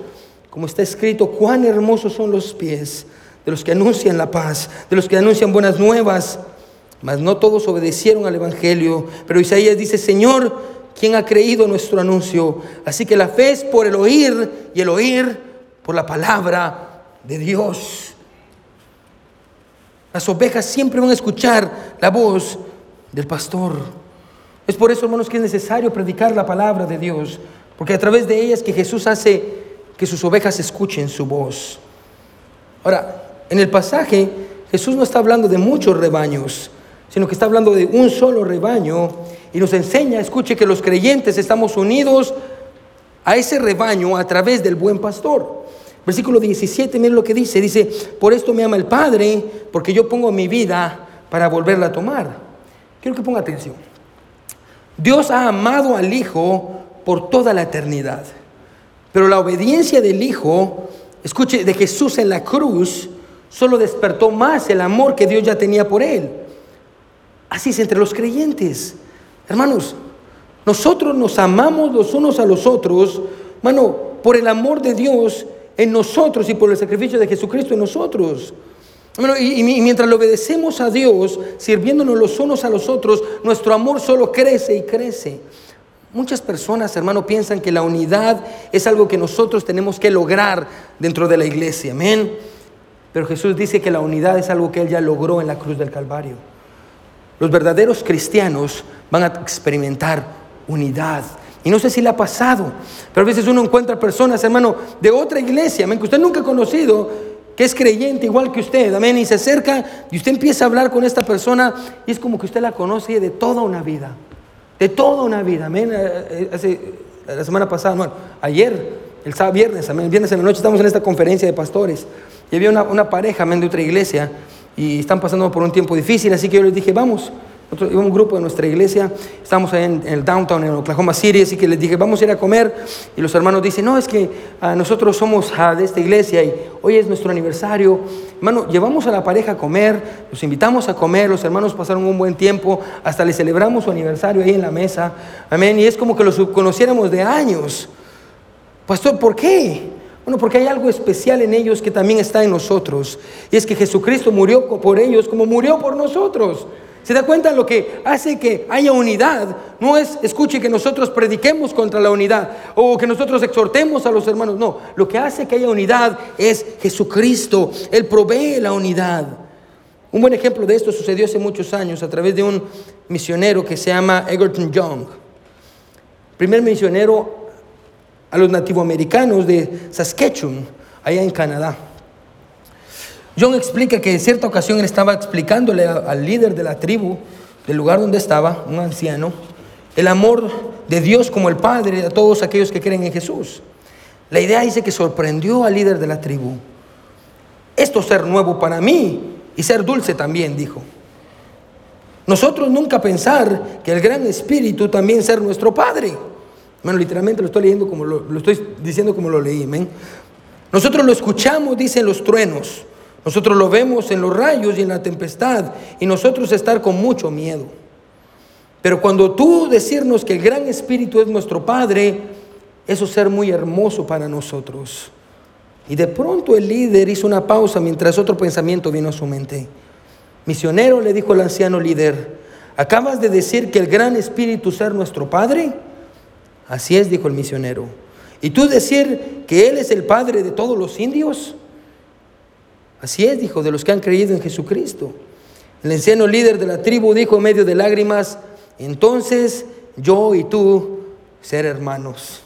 Como está escrito, cuán hermosos son los pies de los que anuncian la paz, de los que anuncian buenas nuevas. Mas no todos obedecieron al Evangelio. Pero Isaías dice, Señor, ¿Quién ha creído nuestro anuncio? Así que la fe es por el oír y el oír por la palabra de Dios. Las ovejas siempre van a escuchar la voz del pastor. Es por eso, hermanos, que es necesario predicar la palabra de Dios, porque a través de ellas que Jesús hace que sus ovejas escuchen su voz. Ahora, en el pasaje, Jesús no está hablando de muchos rebaños, sino que está hablando de un solo rebaño y nos enseña, escuche que los creyentes estamos unidos a ese rebaño a través del buen pastor. Versículo 17, miren lo que dice, dice, por esto me ama el Padre, porque yo pongo mi vida para volverla a tomar. Quiero que ponga atención. Dios ha amado al Hijo por toda la eternidad, pero la obediencia del Hijo, escuche, de Jesús en la cruz, solo despertó más el amor que Dios ya tenía por él. Así es entre los creyentes. Hermanos, nosotros nos amamos los unos a los otros, hermano, por el amor de Dios en nosotros y por el sacrificio de Jesucristo en nosotros. y, mientras le obedecemos a Dios, sirviéndonos los unos a los otros, nuestro amor solo crece y crece. Muchas personas, hermano, piensan que la unidad es algo que nosotros tenemos que lograr dentro de la iglesia. Amén. Pero Jesús dice que la unidad es algo que Él ya logró en la cruz del Calvario. Los verdaderos cristianos van a experimentar unidad. Y no sé si le ha pasado, pero a veces uno encuentra personas, hermano, de otra iglesia, amén, que usted nunca ha conocido, que es creyente igual que usted, amén, y se acerca y usted empieza a hablar con esta persona y es como que usted la conoce de toda una vida, de toda una vida, amén. Eh, eh, la semana pasada, bueno, ayer, el sábado, viernes, amén, viernes en la noche estamos en esta conferencia de pastores y había una, una pareja, amén, de otra iglesia y están pasando por un tiempo difícil, así que yo les dije, vamos, un grupo de nuestra iglesia, estamos ahí en, el downtown, en Oklahoma City, así que les dije, vamos a ir a comer. Y los hermanos dicen, no, es que ah, nosotros somos ah, de esta iglesia y hoy es nuestro aniversario. Hermano, llevamos a la pareja a comer, los invitamos a comer, los hermanos pasaron un buen tiempo, hasta le celebramos su aniversario ahí en la mesa. Amén. Y es como que los conociéramos de años. Pastor, ¿por qué? Bueno, porque hay algo especial en ellos que también está en nosotros. Y es que Jesucristo murió por ellos como murió por nosotros. ¿Se da cuenta lo que hace que haya unidad? No es, escuche, que nosotros prediquemos contra la unidad o que nosotros exhortemos a los hermanos. No, lo que hace que haya unidad es Jesucristo. Él provee la unidad. Un buen ejemplo de esto sucedió hace muchos años a través de un misionero que se llama Egerton Young. Primer misionero a los nativoamericanos de Saskatchewan, allá en Canadá. John explica que en cierta ocasión estaba explicándole al líder de la tribu, del lugar donde estaba, un anciano, el amor de Dios como el Padre a todos aquellos que creen en Jesús. La idea dice que sorprendió al líder de la tribu. Esto ser nuevo para mí y ser dulce también, dijo. Nosotros nunca pensar que el gran espíritu también ser nuestro Padre. Bueno, literalmente lo estoy leyendo como lo, lo estoy diciendo como lo leí, Nosotros lo escuchamos, dicen los truenos. Nosotros lo vemos en los rayos y en la tempestad y nosotros estar con mucho miedo. Pero cuando tú decirnos que el gran espíritu es nuestro Padre, eso ser muy hermoso para nosotros. Y de pronto el líder hizo una pausa mientras otro pensamiento vino a su mente. Misionero, le dijo el anciano líder, ¿acabas de decir que el gran espíritu ser nuestro Padre? Así es, dijo el misionero. ¿Y tú decir que Él es el Padre de todos los indios? Así es, dijo, de los que han creído en Jesucristo. El anciano líder de la tribu dijo en medio de lágrimas, entonces yo y tú ser hermanos.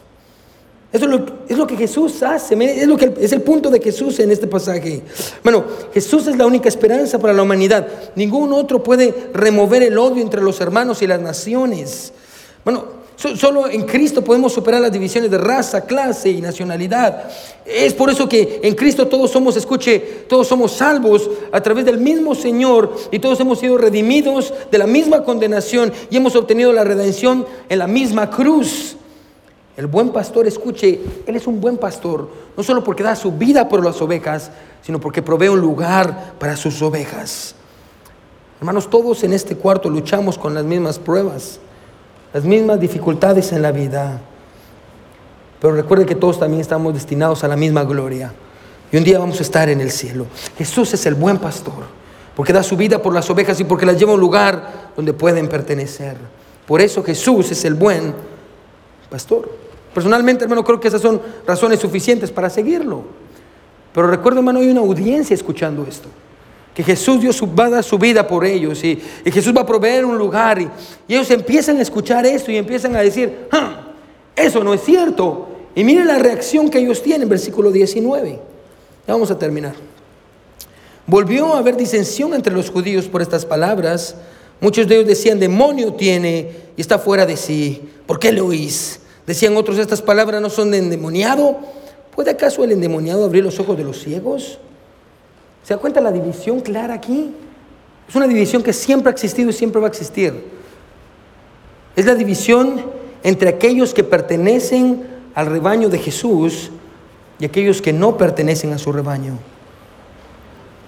Eso es lo, que Jesús hace, es, lo que, es el punto de Jesús en este pasaje. Bueno, Jesús es la única esperanza para la humanidad. Ningún otro puede remover el odio entre los hermanos y las naciones. Bueno, Solo en Cristo podemos superar las divisiones de raza, clase y nacionalidad. Es por eso que en Cristo todos somos, escuche, todos somos salvos a través del mismo Señor y todos hemos sido redimidos de la misma condenación y hemos obtenido la redención en la misma cruz. El buen pastor, escuche, Él es un buen pastor, no solo porque da su vida por las ovejas, sino porque provee un lugar para sus ovejas. Hermanos, todos en este cuarto luchamos con las mismas pruebas las mismas dificultades en la vida. Pero recuerde que todos también estamos destinados a la misma gloria. Y un día vamos a estar en el cielo. Jesús es el buen pastor, porque da su vida por las ovejas y porque las lleva a un lugar donde pueden pertenecer. Por eso Jesús es el buen pastor. Personalmente, hermano, creo que esas son razones suficientes para seguirlo. Pero recuerdo, hermano, hay una audiencia escuchando esto que Jesús dio su, va a dar su vida por ellos y, Jesús va a proveer un lugar y, ellos empiezan a escuchar esto y empiezan a decir, ah, eso no es cierto. Y miren la reacción que ellos tienen, versículo 19. Ya vamos a terminar. Volvió a haber disensión entre los judíos por estas palabras. Muchos de ellos decían, demonio tiene y está fuera de sí. ¿Por qué le oís? Decían otros, estas palabras no son de endemoniado. ¿Puede acaso el endemoniado abrir los ojos de los ciegos? ¿Se da cuenta la división clara aquí? Es una división que siempre ha existido y siempre va a existir. Es la división entre aquellos que pertenecen al rebaño de Jesús y aquellos que no pertenecen a su rebaño.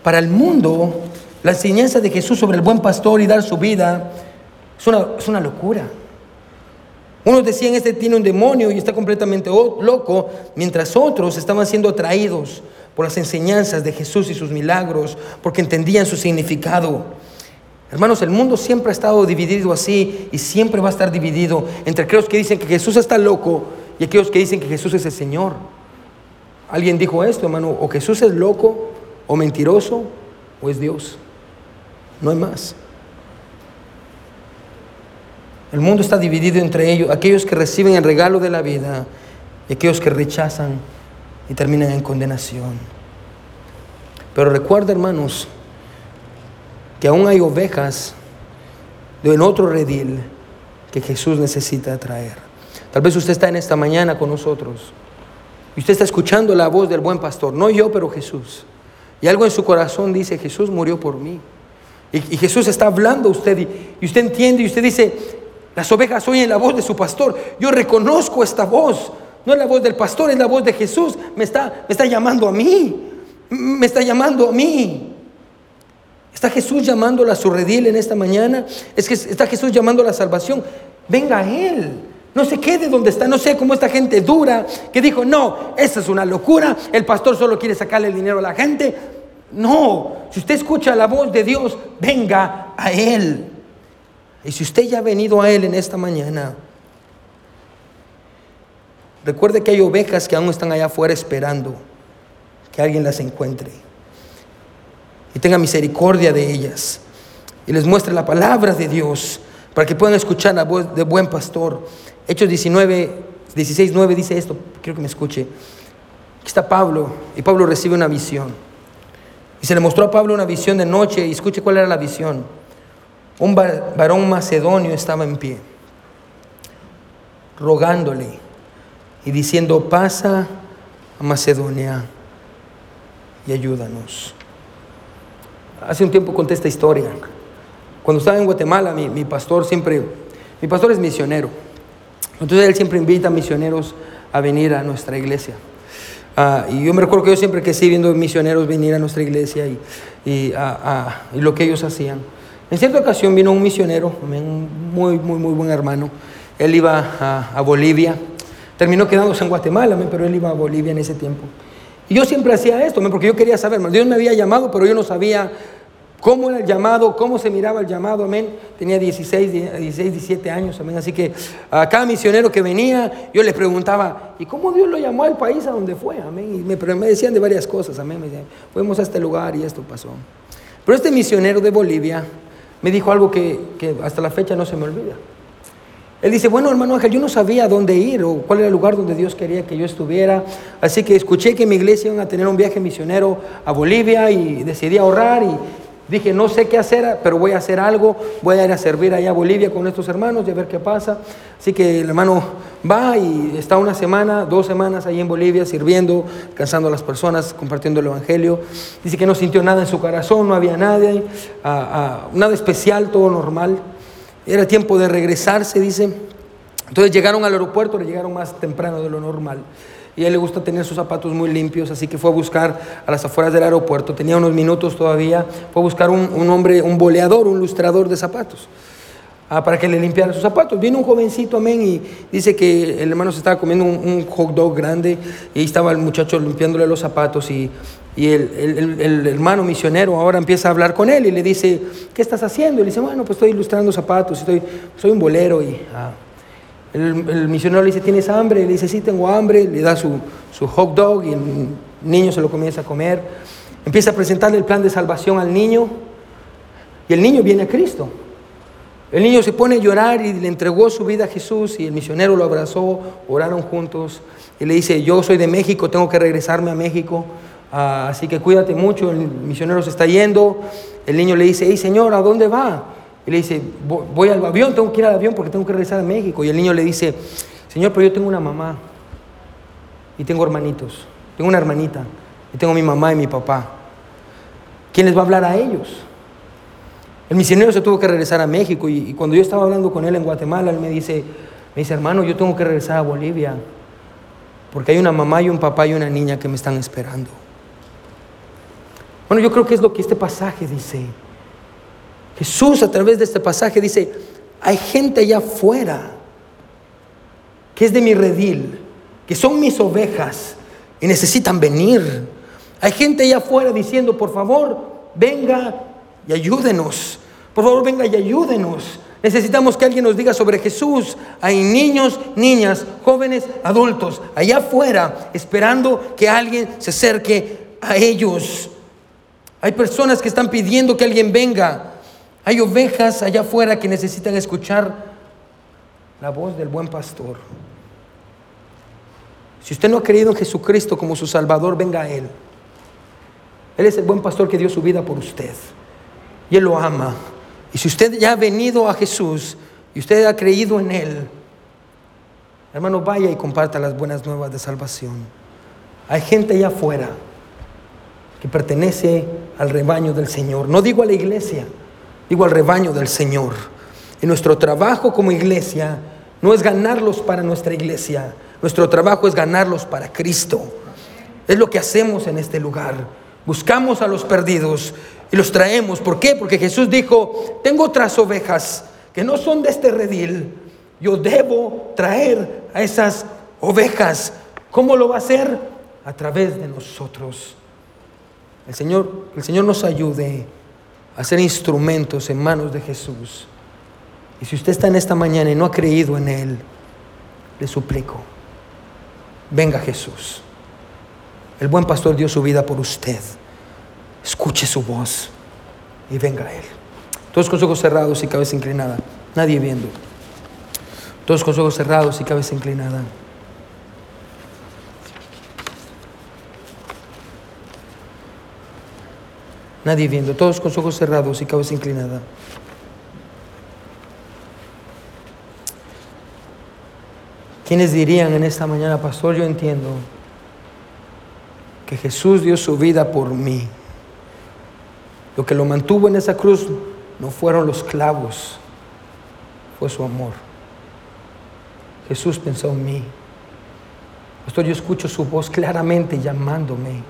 Para el mundo, la enseñanza de Jesús sobre el buen pastor y dar su vida es una, es una locura. Unos decían, este tiene un demonio y está completamente loco, mientras otros estaban siendo atraídos por las enseñanzas de Jesús y sus milagros, porque entendían su significado. Hermanos, el mundo siempre ha estado dividido así y siempre va a estar dividido entre aquellos que dicen que Jesús está loco y aquellos que dicen que Jesús es el Señor. Alguien dijo esto, hermano, o Jesús es loco o mentiroso o es Dios. No hay más. El mundo está dividido entre ellos, aquellos que reciben el regalo de la vida y aquellos que rechazan y terminan en condenación. Pero recuerda, hermanos, que aún hay ovejas de otro redil que Jesús necesita traer. Tal vez usted está en esta mañana con nosotros y usted está escuchando la voz del buen pastor, no yo, pero Jesús. Y algo en su corazón dice, Jesús murió por mí. Y, Jesús está hablando a usted y usted entiende y usted dice, las ovejas oyen la voz de su pastor. Yo reconozco esta voz. No es la voz del pastor, es la voz de Jesús. Me está, me está llamando a mí. Me está llamando a mí. ¿Está Jesús llamándola a su redil en esta mañana? Es que está Jesús llamando a la salvación. Venga a Él. No se quede donde está. No sé cómo esta gente dura que dijo, no, esa es una locura. El pastor solo quiere sacarle el dinero a la gente. No, si usted escucha la voz de Dios, venga a Él. Y si usted ya ha venido a Él en esta mañana, Recuerde que hay ovejas que aún están allá afuera esperando que alguien las encuentre. Y tenga misericordia de ellas. Y les muestre la palabra de Dios para que puedan escuchar la voz de buen pastor. Hechos 19, 16, 9 dice esto. Quiero que me escuche. Aquí está Pablo. Y Pablo recibe una visión. Y se le mostró a Pablo una visión de noche. Y escuche cuál era la visión. Un varón macedonio estaba en pie, rogándole y diciendo, pasa a Macedonia y ayúdanos. Hace un tiempo conté esta historia. Cuando estaba en Guatemala, mi, pastor siempre, mi pastor es misionero. Entonces él siempre invita a misioneros a venir a nuestra iglesia. Ah, y yo me recuerdo que yo siempre que sí viendo misioneros venir a nuestra iglesia y, y, y, lo que ellos hacían. En cierta ocasión vino un misionero, un muy, muy, muy buen hermano. Él iba a, a Bolivia Terminó quedándose en Guatemala, pero él iba a Bolivia en ese tiempo. Y yo siempre hacía esto, porque yo quería saber, Dios me había llamado, pero yo no sabía cómo era el llamado, cómo se miraba el llamado, amén. Tenía 16, 16 17 años, amén. Así que a cada misionero que venía, yo les preguntaba, ¿y cómo Dios lo llamó al país a donde fue? Amén. Y me, me decían de varias cosas, amén. Me decían, fuimos a este lugar y esto pasó. Pero este misionero de Bolivia me dijo algo que, que hasta la fecha no se me olvida. Él dice, bueno, hermano Ángel, yo no sabía dónde ir o cuál era el lugar donde Dios quería que yo estuviera. Así que escuché que mi iglesia iba a tener un viaje misionero a Bolivia y decidí ahorrar y Dije, no sé qué hacer, pero voy a hacer algo, voy a ir a servir allá a Bolivia con estos hermanos y a ver qué pasa. Así que el hermano va y está una semana, dos semanas ahí en Bolivia sirviendo, cansando a las personas, compartiendo el Evangelio. Dice que no sintió nada en su corazón, no había nadie, nada especial, todo normal. Era tiempo de regresarse, dice. Entonces llegaron al aeropuerto, le llegaron más temprano de lo normal. Y a él le gusta tener sus zapatos muy limpios, así que fue a buscar a las afueras del aeropuerto, tenía unos minutos todavía, fue a buscar un, hombre, un boleador, un lustrador de zapatos, ah, para que le limpiara sus zapatos. Vino un jovencito, amén, y dice que el hermano se estaba comiendo un, hot dog grande y estaba el muchacho limpiándole los zapatos y, el, hermano misionero ahora empieza a hablar con él y le dice, ¿qué estás haciendo? Y le dice, bueno, pues estoy ilustrando zapatos, estoy, soy un bolero y... Ah, el, misionero le dice, ¿tienes hambre? Le dice, sí, tengo hambre. Le da su, hot dog y el niño se lo comienza a comer. Empieza a presentarle el plan de salvación al niño y el niño viene a Cristo. El niño se pone a llorar y le entregó su vida a Jesús y el misionero lo abrazó, oraron juntos y le dice, yo soy de México, tengo que regresarme a México, ah, así que cuídate mucho, el misionero se está yendo. El niño le dice, hey Señor, ¿a dónde va? Y le dice, voy al avión, tengo que ir al avión porque tengo que regresar a México. Y el niño le dice, Señor, pero yo tengo una mamá y tengo hermanitos, tengo una hermanita y tengo mi mamá y mi papá. ¿Quién les va a hablar a ellos? El misionero se tuvo que regresar a México y, cuando yo estaba hablando con él en Guatemala, él me dice, me dice, hermano, yo tengo que regresar a Bolivia porque hay una mamá y un papá y una niña que me están esperando. Bueno, yo creo que es lo que este pasaje dice. Jesús a través de este pasaje dice, hay gente allá afuera que es de mi redil, que son mis ovejas y necesitan venir. Hay gente allá afuera diciendo, por favor, venga y ayúdenos. Por favor, venga y ayúdenos. Necesitamos que alguien nos diga sobre Jesús. Hay niños, niñas, jóvenes, adultos, allá afuera, esperando que alguien se acerque a ellos. Hay personas que están pidiendo que alguien venga. Hay ovejas allá afuera que necesitan escuchar la voz del buen pastor. Si usted no ha creído en Jesucristo como su Salvador, venga a Él. Él es el buen pastor que dio su vida por usted. Y Él lo ama. Y si usted ya ha venido a Jesús y usted ha creído en Él, hermano, vaya y comparta las buenas nuevas de salvación. Hay gente allá afuera que pertenece al rebaño del Señor. No digo a la iglesia, digo al rebaño del Señor. Y nuestro trabajo como iglesia no es ganarlos para nuestra iglesia, nuestro trabajo es ganarlos para Cristo. Es lo que hacemos en este lugar. Buscamos a los perdidos y los traemos. ¿Por qué? Porque Jesús dijo, tengo otras ovejas que no son de este redil. Yo debo traer a esas ovejas. ¿Cómo lo va a hacer? A través de nosotros. El Señor, el Señor nos ayude a ser instrumentos en manos de Jesús. Y si usted está en esta mañana y no ha creído en Él, le suplico, venga Jesús. El buen pastor dio su vida por usted. Escuche su voz y venga a Él. Todos con ojos cerrados y cabeza inclinada. Nadie viendo. Todos con ojos cerrados y cabeza inclinada. Nadie viendo, todos con ojos cerrados y cabeza inclinada. ¿Quiénes dirían en esta mañana, pastor, yo entiendo que Jesús dio su vida por mí? Lo que lo mantuvo en esa cruz no fueron los clavos, fue su amor. Jesús pensó en mí. Pastor, yo escucho su voz claramente llamándome.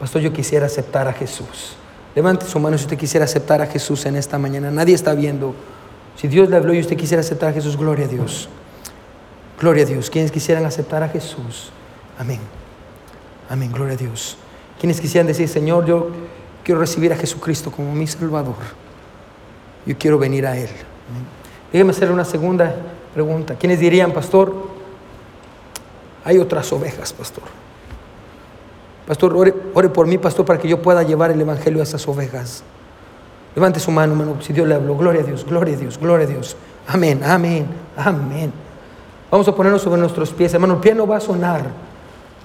Pastor, yo quisiera aceptar a Jesús. Levante su mano si usted quisiera aceptar a Jesús en esta mañana. Nadie está viendo. Si Dios le habló y usted quisiera aceptar a Jesús, gloria a Dios. Gloria a Dios. Quienes quisieran aceptar a Jesús. Amén. Amén, gloria a Dios. Quienes quisieran decir, Señor, yo quiero recibir a Jesucristo como mi Salvador. Yo quiero venir a Él. Déjeme hacer una segunda pregunta. ¿Quiénes dirían, pastor? Hay otras ovejas, pastor. Pastor, ore, ore, por mí, pastor, para que yo pueda llevar el Evangelio a esas ovejas. Levante su mano, hermano, si Dios le habló. Gloria a Dios, gloria a Dios, gloria a Dios. Amén, amén, amén. Vamos a ponernos sobre nuestros pies, hermano. El pie no va a sonar.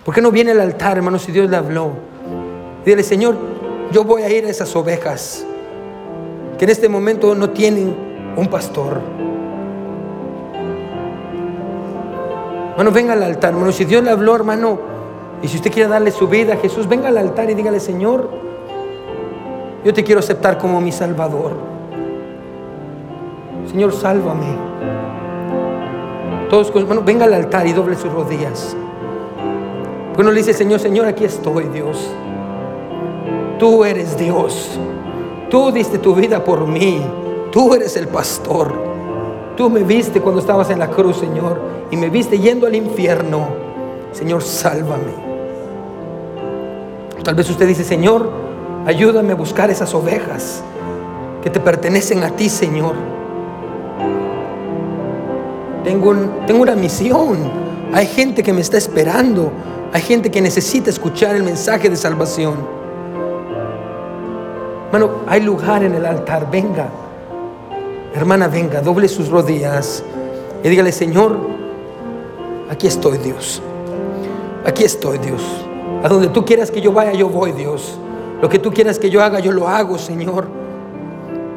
¿Por qué no viene al altar, hermano, si Dios le habló? Dile, Señor, yo voy a ir a esas ovejas que en este momento no tienen un pastor. Hermano, venga al altar, hermano. Si Dios le habló, hermano, y si usted quiere darle su vida a Jesús, venga al altar y dígale, Señor, yo te quiero aceptar como mi Salvador. Señor, sálvame. Todos, hermano, venga al altar y doble sus rodillas. Uno le dice, Señor, Señor, aquí estoy, Dios. Tú eres Dios. Tú diste tu vida por mí. Tú eres el pastor. Tú me viste cuando estabas en la cruz, Señor, y me viste yendo al infierno. Señor, sálvame. Tal vez usted dice, Señor, ayúdame a buscar esas ovejas que te pertenecen a ti, Señor. Tengo, tengo una misión. Hay gente que me está esperando. Hay gente que necesita escuchar el mensaje de salvación. Hermano, hay lugar en el altar, venga. Hermana, venga, doble sus rodillas y dígale, Señor, aquí estoy Dios. Aquí estoy Dios. A donde tú quieras que yo vaya, yo voy Dios. Lo que tú quieras que yo haga, yo lo hago, Señor.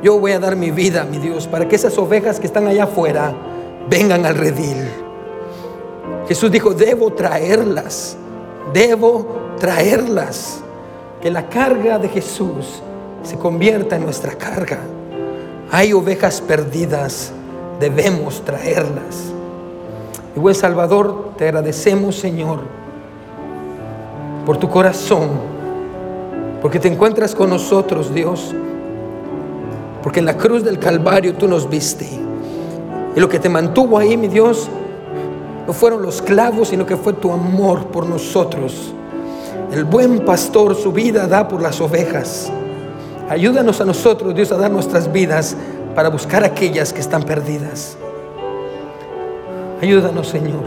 Yo voy a dar mi vida, mi Dios, para que esas ovejas que están allá afuera vengan al redil. Jesús dijo, debo traerlas, debo traerlas. Que la carga de Jesús se convierta en nuestra carga. Hay ovejas perdidas, debemos traerlas. Y buen Salvador, te agradecemos, Señor, por tu corazón, porque te encuentras con nosotros, Dios, porque en la cruz del Calvario tú nos viste. Y lo que te mantuvo ahí, mi Dios, no fueron los clavos, sino que fue tu amor por nosotros. El buen pastor su vida da por las ovejas. Ayúdanos a nosotros, Dios, a dar nuestras vidas para buscar aquellas que están perdidas. Ayúdanos, Señor.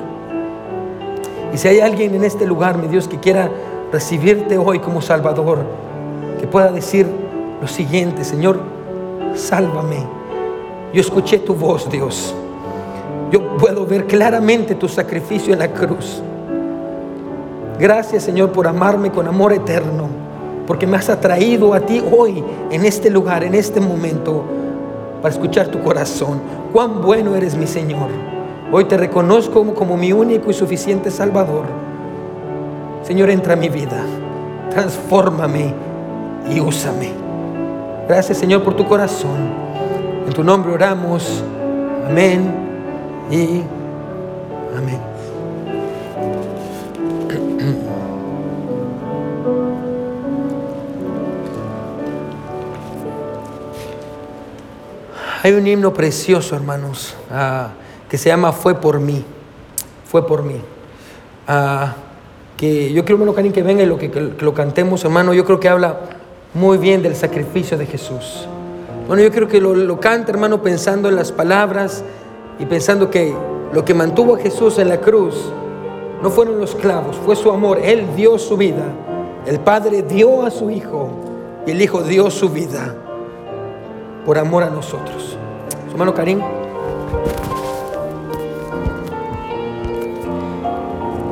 Y si hay alguien en este lugar, mi Dios, que quiera recibirte hoy como Salvador, que pueda decir lo siguiente, Señor, sálvame. Yo escuché tu voz, Dios. Yo puedo ver claramente tu sacrificio en la cruz. Gracias, Señor, por amarme con amor eterno porque me has atraído a ti hoy, en este lugar, en este momento, para escuchar tu corazón. Cuán bueno eres mi Señor. Hoy te reconozco como, mi único y suficiente Salvador. Señor, entra a mi vida, transfórmame y úsame. Gracias, Señor, por tu corazón. En tu nombre oramos. Amén y amén. Hay un himno precioso, hermanos, ah, que se llama Fue por mí. Fue por mí. Ah, que yo quiero, hermano Karim, que venga y lo, que, lo cantemos, hermano. Yo creo que habla muy bien del sacrificio de Jesús. Bueno, yo creo que lo, lo canta, hermano, pensando en las palabras y pensando que lo que mantuvo a Jesús en la cruz no fueron los clavos, fue su amor. Él dio su vida. El Padre dio a su Hijo y el Hijo dio su vida por amor a nosotros. Su hermano Karim.